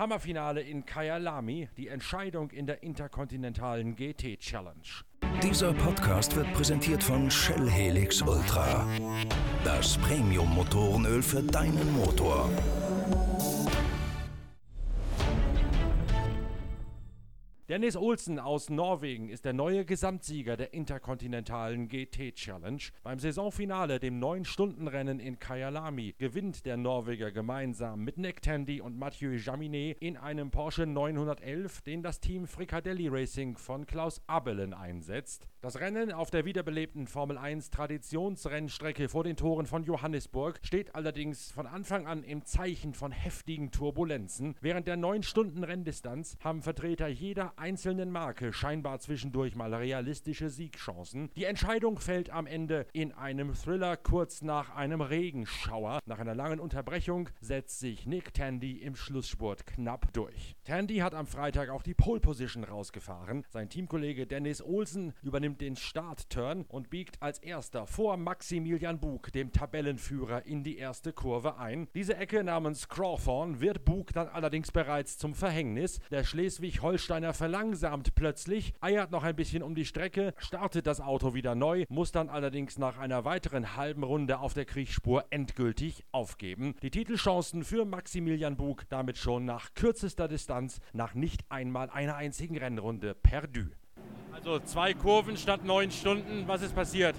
Hammerfinale in Kyalami, die Entscheidung in der interkontinentalen GT Challenge. Dieser Podcast wird präsentiert von Shell Helix Ultra. Das Premium-Motorenöl für deinen Motor. Dennis Olsen aus Norwegen ist der neue Gesamtsieger der interkontinentalen GT Challenge. Beim Saisonfinale, dem 9-Stunden-Rennen in Kyalami, gewinnt der Norweger gemeinsam mit Nick Tandy und Mathieu Jaminet in einem Porsche 911, den das Team Fricadelli Racing von Klaus Abelen einsetzt. Das Rennen auf der wiederbelebten Formel 1 Traditionsrennstrecke vor den Toren von Johannesburg steht allerdings von Anfang an im Zeichen von heftigen Turbulenzen. Während der 9-Stunden-Renndistanz haben Vertreter jeder einzelnen Marke scheinbar zwischendurch mal realistische Siegchancen. Die Entscheidung fällt am Ende in einem Thriller kurz nach einem Regenschauer. Nach einer langen Unterbrechung setzt sich Nick Tandy im Schlussspurt knapp durch. Tandy hat am Freitag auch die Pole Position rausgefahren. Sein Teamkollege Dennis Olsen übernimmt den Startturn und biegt als erster vor Maximilian Bug, dem Tabellenführer, in die erste Kurve ein. Diese Ecke namens Crawthorn wird Bug dann allerdings bereits zum Verhängnis. Der Schleswig-Holsteiner verlangsamt plötzlich, eiert noch ein bisschen um die Strecke, startet das Auto wieder neu, muss dann allerdings nach einer weiteren halben Runde auf der Kriechspur endgültig aufgeben. Die Titelchancen für Maximilian Bug damit schon nach kürzester Distanz, nach nicht einmal einer einzigen Rennrunde perdu. Also zwei Kurven statt neun Stunden, was ist passiert?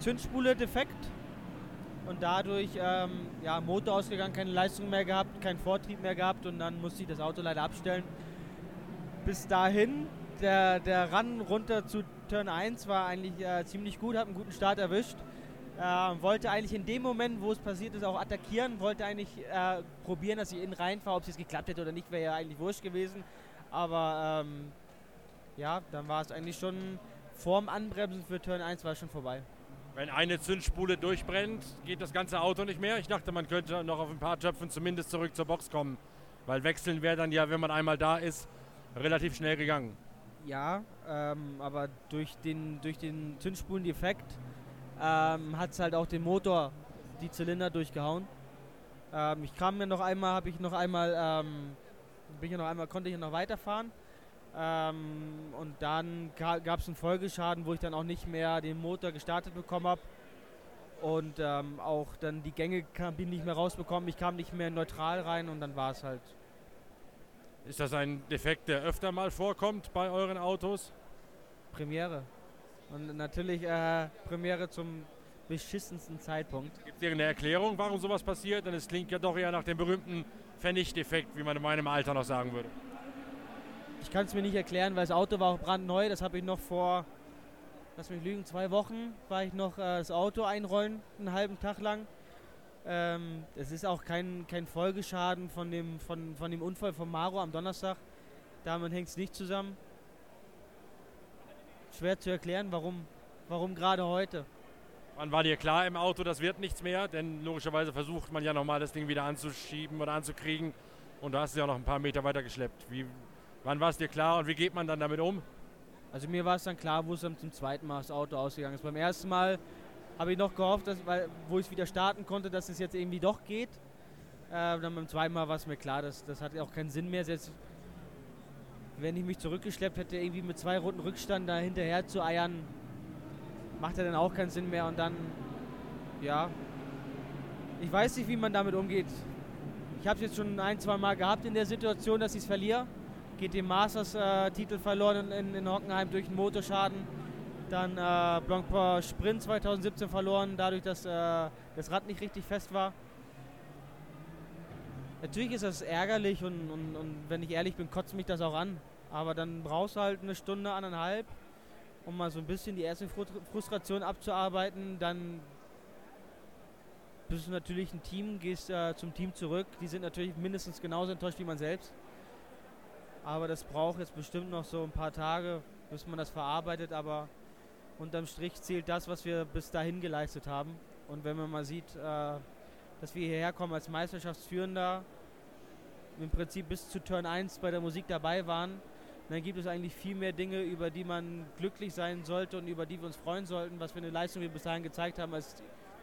Zündspule defekt und dadurch ähm, ja, Motor ausgegangen, keine Leistung mehr gehabt, keinen Vortrieb mehr gehabt und dann musste ich das Auto leider abstellen bis dahin, der, der Run runter zu Turn 1 war eigentlich äh, ziemlich gut, hat einen guten Start erwischt. Äh, wollte eigentlich in dem Moment, wo es passiert ist, auch attackieren, wollte eigentlich äh, probieren, dass ich innen reinfahre. Ob es jetzt geklappt hätte oder nicht, wäre ja eigentlich wurscht gewesen. Aber ähm, ja, dann war es eigentlich schon vorm Anbremsen für Turn 1 war schon vorbei. Wenn eine Zündspule durchbrennt, geht das ganze Auto nicht mehr. Ich dachte, man könnte noch auf ein paar Töpfen zumindest zurück zur Box kommen. Weil wechseln wäre dann ja, wenn man einmal da ist, relativ schnell gegangen. Ja, ähm, aber durch den, durch den Zündspulendefekt ähm, hat es halt auch den Motor, die Zylinder durchgehauen. Ähm, ich kam mir noch einmal, habe ich noch einmal, ähm, bin ich noch einmal, konnte ich noch weiterfahren. Ähm, und dann gab es einen Folgeschaden, wo ich dann auch nicht mehr den Motor gestartet bekommen habe. Und ähm, auch dann die Gänge kam, bin nicht mehr rausbekommen. Ich kam nicht mehr neutral rein und dann war es halt ist das ein Defekt, der öfter mal vorkommt bei euren Autos? Premiere. Und natürlich äh, Premiere zum beschissensten Zeitpunkt. Gibt es irgendeine Erklärung, warum sowas passiert? Denn es klingt ja doch eher nach dem berühmten Pfennigdefekt, wie man in meinem Alter noch sagen würde. Ich kann es mir nicht erklären, weil das Auto war auch brandneu. Das habe ich noch vor, lass mich lügen, zwei Wochen war ich noch äh, das Auto einrollen, einen halben Tag lang. Ähm, es ist auch kein, kein Folgeschaden von dem, von, von dem Unfall von Maro am Donnerstag. Damit hängt es nicht zusammen. Schwer zu erklären, warum, warum gerade heute. Wann war dir klar im Auto, das wird nichts mehr? Denn logischerweise versucht man ja nochmal das Ding wieder anzuschieben oder anzukriegen. Und du hast es ja noch ein paar Meter weiter geschleppt. Wie, wann war es dir klar und wie geht man dann damit um? Also mir war es dann klar, wo es dann zum zweiten Mal das Auto ausgegangen ist. Beim ersten Mal habe ich noch gehofft, dass, weil, wo ich wieder starten konnte, dass es jetzt irgendwie doch geht. Äh, dann beim zweiten Mal war es mir klar, dass das hat auch keinen Sinn mehr. Jetzt, wenn ich mich zurückgeschleppt hätte, irgendwie mit zwei Runden Rückstand da hinterher zu eiern, macht ja dann auch keinen Sinn mehr. Und dann, ja, ich weiß nicht, wie man damit umgeht. Ich habe es jetzt schon ein, zwei Mal gehabt in der Situation, dass ich es verliere. Geht dem Masters-Titel äh, verloren in, in Hockenheim durch einen Motorschaden dann äh, Blancpain Sprint 2017 verloren, dadurch, dass äh, das Rad nicht richtig fest war. Natürlich ist das ärgerlich und, und, und wenn ich ehrlich bin, kotzt mich das auch an. Aber dann brauchst du halt eine Stunde, anderthalb, um mal so ein bisschen die erste Frustration abzuarbeiten. Dann bist du natürlich ein Team, gehst äh, zum Team zurück. Die sind natürlich mindestens genauso enttäuscht wie man selbst. Aber das braucht jetzt bestimmt noch so ein paar Tage, bis man das verarbeitet. Aber unterm Strich zählt das, was wir bis dahin geleistet haben. Und wenn man mal sieht, äh, dass wir hierher kommen als Meisterschaftsführender, im Prinzip bis zu Turn 1 bei der Musik dabei waren, dann gibt es eigentlich viel mehr Dinge, über die man glücklich sein sollte und über die wir uns freuen sollten, was für eine Leistung wir bis dahin gezeigt haben, als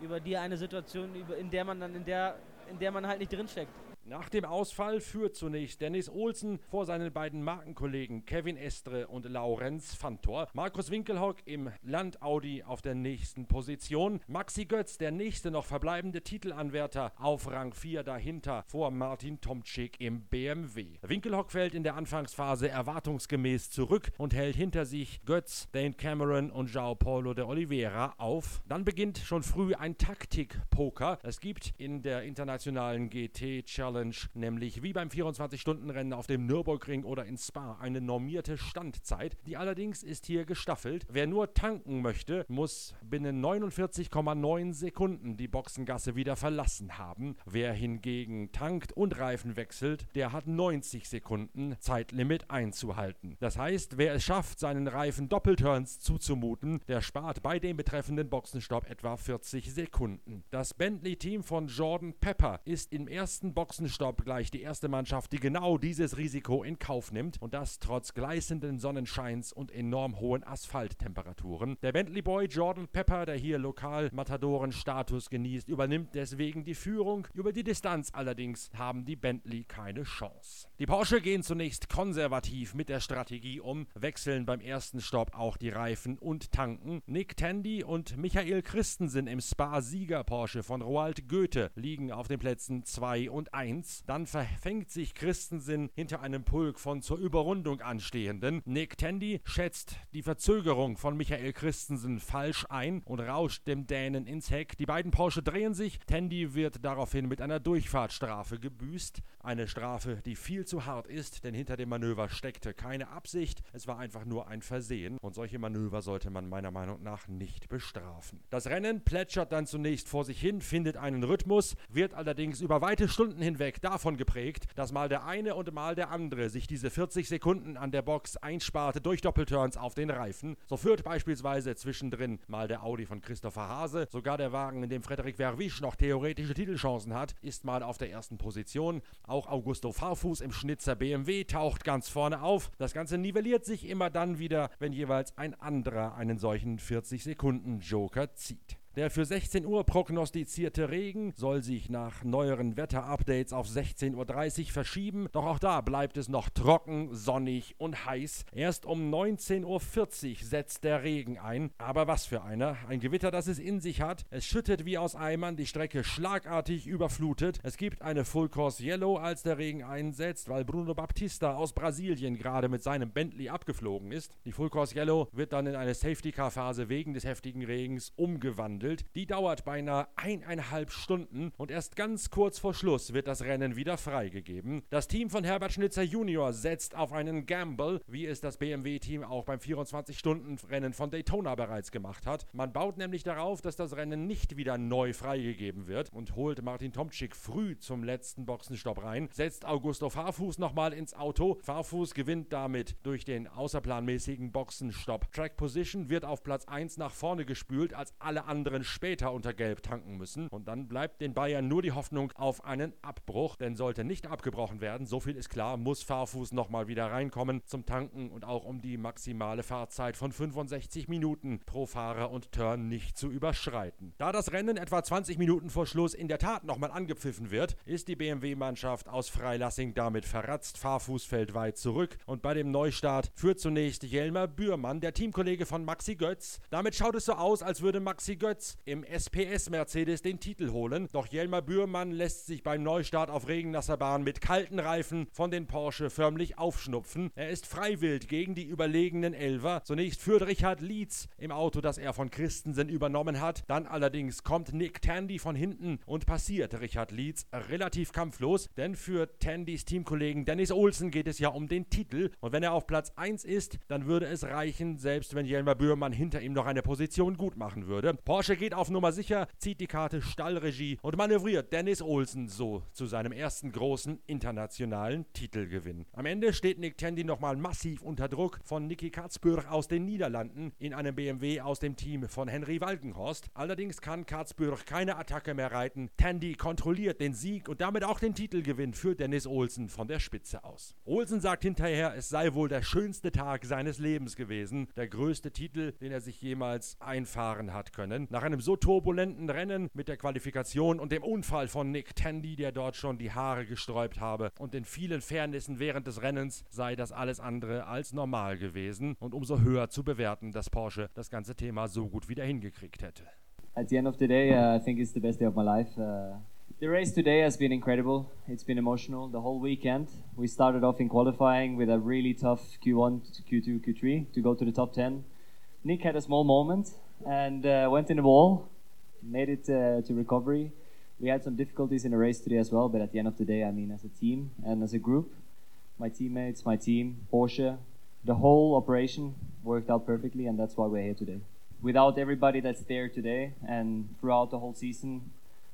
über die eine Situation, in der man dann in der, in der man halt nicht drinsteckt. Nach dem Ausfall führt zunächst Dennis Olsen vor seinen beiden Markenkollegen Kevin Estre und Laurenz Fantor. Markus Winkelhock im Land Audi auf der nächsten Position. Maxi Götz, der nächste noch verbleibende Titelanwärter, auf Rang 4 dahinter vor Martin Tomczyk im BMW. Winkelhock fällt in der Anfangsphase erwartungsgemäß zurück und hält hinter sich Götz, Dane Cameron und João Paulo de Oliveira auf. Dann beginnt schon früh ein Taktik-Poker. Es gibt in der internationalen GT Challenge Challenge, nämlich wie beim 24-Stunden-Rennen auf dem Nürburgring oder in Spa eine normierte Standzeit. Die allerdings ist hier gestaffelt. Wer nur tanken möchte, muss binnen 49,9 Sekunden die Boxengasse wieder verlassen haben. Wer hingegen tankt und Reifen wechselt, der hat 90 Sekunden Zeitlimit einzuhalten. Das heißt, wer es schafft, seinen Reifen Doppelturns zuzumuten, der spart bei dem betreffenden Boxenstopp etwa 40 Sekunden. Das Bentley-Team von Jordan Pepper ist im ersten Boxenstopp Boxenstopp gleich die erste Mannschaft, die genau dieses Risiko in Kauf nimmt und das trotz gleißenden Sonnenscheins und enorm hohen Asphalttemperaturen. Der Bentley Boy Jordan Pepper, der hier lokal Matadoren-Status genießt, übernimmt deswegen die Führung. Über die Distanz allerdings haben die Bentley keine Chance. Die Porsche gehen zunächst konservativ mit der Strategie um, wechseln beim ersten Stopp auch die Reifen und tanken. Nick Tandy und Michael Christensen im Spa-Sieger Porsche von Roald Goethe liegen auf den Plätzen 2 und 1. 1. Dann verfängt sich Christensen hinter einem Pulk von zur Überrundung anstehenden. Nick Tandy schätzt die Verzögerung von Michael Christensen falsch ein und rauscht dem Dänen ins Heck. Die beiden Porsche drehen sich. Tandy wird daraufhin mit einer Durchfahrtsstrafe gebüßt. Eine Strafe, die viel zu hart ist, denn hinter dem Manöver steckte keine Absicht. Es war einfach nur ein Versehen und solche Manöver sollte man meiner Meinung nach nicht bestrafen. Das Rennen plätschert dann zunächst vor sich hin, findet einen Rhythmus, wird allerdings über weite Stunden hinweg davon geprägt, dass mal der eine und mal der andere sich diese 40 Sekunden an der Box einsparte durch Doppelturns auf den Reifen. So führt beispielsweise zwischendrin mal der Audi von Christopher Hase, sogar der Wagen, in dem Frederik Verwisch noch theoretische Titelchancen hat, ist mal auf der ersten Position. Auch Augusto Farfuß im Schnitzer BMW taucht ganz vorne auf. Das Ganze nivelliert sich immer dann wieder, wenn jeweils ein anderer einen solchen 40 Sekunden Joker zieht. Der für 16 Uhr prognostizierte Regen soll sich nach neueren Wetterupdates auf 16.30 Uhr verschieben, doch auch da bleibt es noch trocken, sonnig und heiß. Erst um 19.40 Uhr setzt der Regen ein, aber was für einer. Ein Gewitter, das es in sich hat. Es schüttet wie aus Eimern, die Strecke schlagartig überflutet. Es gibt eine Full Course Yellow, als der Regen einsetzt, weil Bruno Baptista aus Brasilien gerade mit seinem Bentley abgeflogen ist. Die Full Course Yellow wird dann in eine Safety Car Phase wegen des heftigen Regens umgewandelt behandelt. Die dauert beinahe eineinhalb Stunden und erst ganz kurz vor Schluss wird das Rennen wieder freigegeben. Das Team von Herbert Schnitzer Junior setzt auf einen Gamble, wie es das BMW-Team auch beim 24-Stunden-Rennen von Daytona bereits gemacht hat. Man baut nämlich darauf, dass das Rennen nicht wieder neu freigegeben wird und holt Martin Tomczyk früh zum letzten Boxenstopp rein, setzt Augusto Fahrfuß nochmal ins Auto. Fahrfuß gewinnt damit durch den außerplanmäßigen Boxenstopp. Track Position wird auf Platz 1 nach vorne gespült, als alle anderen anderen später unter Gelb tanken müssen. Und dann bleibt den Bayern nur die Hoffnung auf einen Abbruch, denn sollte nicht abgebrochen werden, so viel ist klar, muss Fahrfuß nochmal wieder reinkommen zum Tanken und auch um die maximale Fahrzeit von 65 Minuten pro Fahrer und Turn nicht zu überschreiten. Da das Rennen etwa 20 Minuten vor Schluss in der Tat nochmal angepfiffen wird, ist die BMW-Mannschaft aus Freilassing damit verratzt. Fahrfuß fällt weit zurück und bei dem Neustart führt zunächst Jelmer Bührmann, der Teamkollege von Maxi Götz. Damit schaut es so aus, als würde Maxi Götz Platz im SPS Mercedes den Titel holen. Doch Jelmer Bührmann lässt sich beim Neustart auf regennasser Bahn mit kalten Reifen von den Porsche förmlich aufschnupfen. Er ist freiwillig gegen die überlegenen Elver. Zunächst führt Richard Lietz im Auto, das er von Christensen übernommen hat. Dann allerdings kommt Nick Tandy von hinten und passiert Richard Lietz relativ kampflos, denn für Tandys Teamkollegen Dennis Olsen geht es ja um den Titel. Und wenn er auf Platz 1 ist, dann würde es reichen, selbst wenn Jelmer Bührmann hinter ihm noch eine Position gut machen würde. Porsche Porsche geht auf Nummer sicher, zieht die Karte Stallregie und manövriert Dennis Olsen so zu seinem ersten großen internationalen Titelgewinn. Am Ende steht Nick Tandy nochmal massiv unter Druck von Nicky Katzbürg aus den Niederlanden in einem BMW aus dem Team von Henry Walkenhorst. Allerdings kann Katzbürg keine Attacke mehr reiten. Tandy kontrolliert den Sieg und damit auch den Titelgewinn für Dennis Olsen von der Spitze aus. Olsen sagt hinterher, es sei wohl der schönste Tag seines Lebens gewesen, der größte Titel, den er sich jemals einfahren hat können. Nach einem so turbulenten Rennen mit der Qualifikation und dem Unfall von Nick Tandy, der dort schon die Haare gesträubt habe und den vielen Fairnessen während des Rennens sei das alles andere als normal gewesen und umso höher zu bewerten, dass Porsche das ganze Thema so gut wieder hingekriegt hätte. At the end of the day, uh, I think it's the best day of my life. Uh, the race today has been incredible. It's been emotional the whole weekend. We started off in qualifying with a really tough Q1 to Q2, Q3 to go to the top 10. Nick had a small moment and uh, went in the wall, made it uh, to recovery. We had some difficulties in the race today as well, but at the end of the day, I mean, as a team and as a group, my teammates, my team, Porsche, the whole operation worked out perfectly, and that's why we're here today. Without everybody that's there today and throughout the whole season,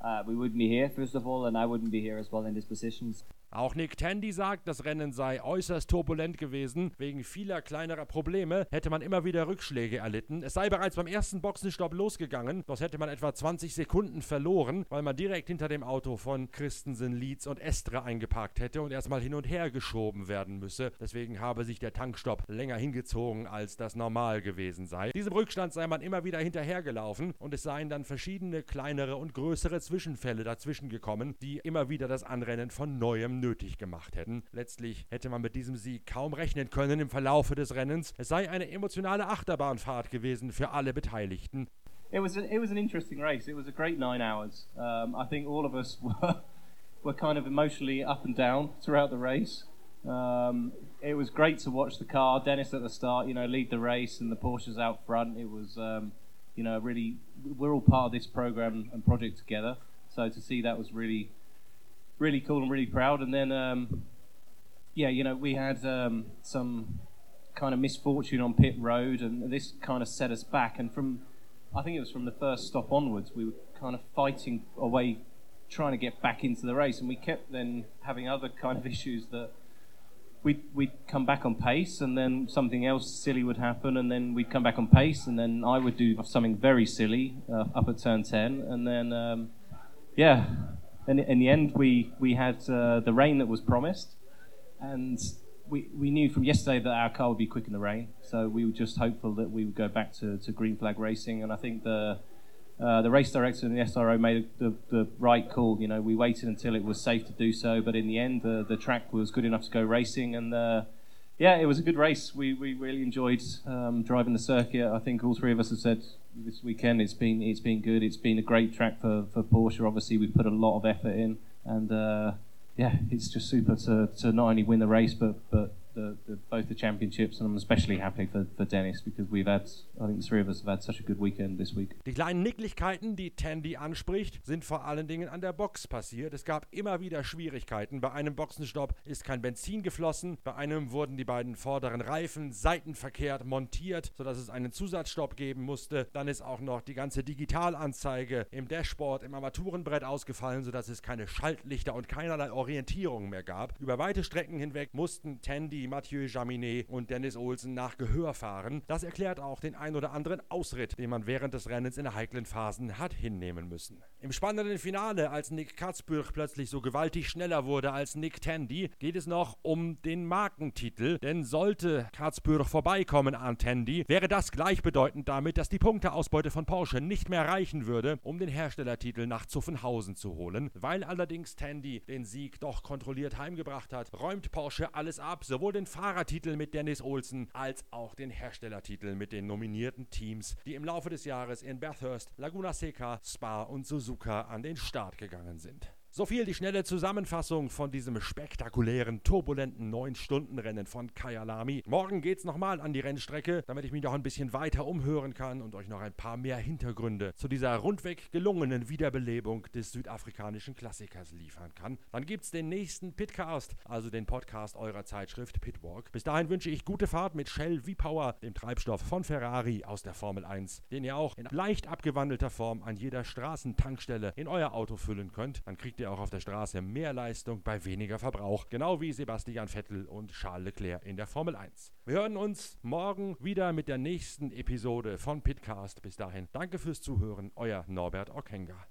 uh, we wouldn't be here, first of all, and I wouldn't be here as well in these positions. Auch Nick Tandy sagt, das Rennen sei äußerst turbulent gewesen. Wegen vieler kleinerer Probleme hätte man immer wieder Rückschläge erlitten. Es sei bereits beim ersten Boxenstopp losgegangen, doch hätte man etwa 20 Sekunden verloren, weil man direkt hinter dem Auto von Christensen, Leeds und Estre eingeparkt hätte und erstmal hin und her geschoben werden müsse. Deswegen habe sich der Tankstopp länger hingezogen, als das normal gewesen sei. Diesem Rückstand sei man immer wieder hinterhergelaufen und es seien dann verschiedene kleinere und größere Zwischenfälle dazwischen gekommen, die immer wieder das Anrennen von neuem nötig gemacht hätten. Letztlich hätte man mit diesem Sieg kaum rechnen können im Verlaufe des Rennens. Es sei eine emotionale Achterbahnfahrt gewesen für alle Beteiligten. It was, a, it was an interesting race. It was a great nine hours. Um, I think all of us were, were kind of emotionally up and down throughout the race. Um, it was great to watch the car. Dennis at the start, you know, lead the race, and the Porsches out front. It was, um, you know, really. We're all part of this program and project together. So to see that was really, really cool and really proud. And then, um, yeah, you know, we had um, some kind of misfortune on pit road, and this kind of set us back. And from, I think it was from the first stop onwards, we were kind of fighting away, trying to get back into the race, and we kept then having other kind of issues that. We'd, we'd come back on pace, and then something else silly would happen, and then we'd come back on pace, and then I would do something very silly uh, up at turn 10, and then, um, yeah, in the end, we we had uh, the rain that was promised, and we we knew from yesterday that our car would be quick in the rain. So we were just hopeful that we would go back to, to green flag racing, and I think the uh, the race director and the SRO made the, the right call. You know, we waited until it was safe to do so, but in the end, the the track was good enough to go racing, and uh, yeah, it was a good race. We we really enjoyed um, driving the circuit. I think all three of us have said this weekend it's been it's been good. It's been a great track for, for Porsche. Obviously, we've put a lot of effort in, and uh, yeah, it's just super to, to not only win the race but but the, the, both the championships, and I'm especially happy for, for Dennis because we've had, I think the three of us have had such a good weekend this week. Die kleinen Nicklichkeiten, die Tandy anspricht, sind vor allen Dingen an der Box passiert. Es gab immer wieder Schwierigkeiten. Bei einem Boxenstopp ist kein Benzin geflossen, bei einem wurden die beiden vorderen Reifen seitenverkehrt montiert, sodass es einen Zusatzstopp geben musste. Dann ist auch noch die ganze Digitalanzeige im Dashboard, im Armaturenbrett ausgefallen, sodass es keine Schaltlichter und keinerlei Orientierung mehr gab. Über weite Strecken hinweg mussten Tandy Mathieu Jaminet und Dennis Olsen nach Gehör fahren. Das erklärt auch den ein oder anderen Ausritt, den man während des Rennens in heiklen Phasen hat hinnehmen müssen. Im spannenden Finale, als Nick Katzbürch plötzlich so gewaltig schneller wurde als Nick Tandy, geht es noch um den Markentitel. Denn sollte Katzbürch vorbeikommen an Tandy, wäre das gleichbedeutend damit, dass die Punkteausbeute von Porsche nicht mehr reichen würde, um den Herstellertitel nach Zuffenhausen zu holen. Weil allerdings Tandy den Sieg doch kontrolliert heimgebracht hat, räumt Porsche alles ab, sowohl den Fahrertitel mit Dennis Olsen als auch den Herstellertitel mit den nominierten Teams, die im Laufe des Jahres in Bathurst, Laguna Seca, Spa und Suzuka an den Start gegangen sind. So viel die schnelle Zusammenfassung von diesem spektakulären, turbulenten 9-Stunden-Rennen von Kyalami. Morgen geht's nochmal an die Rennstrecke, damit ich mich noch ein bisschen weiter umhören kann und euch noch ein paar mehr Hintergründe zu dieser rundweg gelungenen Wiederbelebung des südafrikanischen Klassikers liefern kann. Dann gibt's den nächsten Pitcast, also den Podcast eurer Zeitschrift Pitwalk. Bis dahin wünsche ich gute Fahrt mit Shell V-Power, dem Treibstoff von Ferrari aus der Formel 1, den ihr auch in leicht abgewandelter Form an jeder Straßentankstelle in euer Auto füllen könnt. Dann kriegt ihr auch auf der Straße mehr Leistung bei weniger Verbrauch, genau wie Sebastian Vettel und Charles Leclerc in der Formel 1. Wir hören uns morgen wieder mit der nächsten Episode von Pitcast. Bis dahin, danke fürs Zuhören, euer Norbert Okenga.